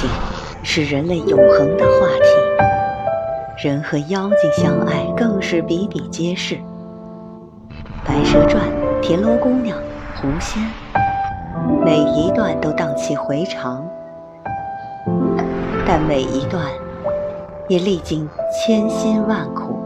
情是人类永恒的话题，人和妖精相爱更是比比皆是。白蛇传、田螺姑娘、狐仙，每一段都荡气回肠，但每一段也历经千辛万苦。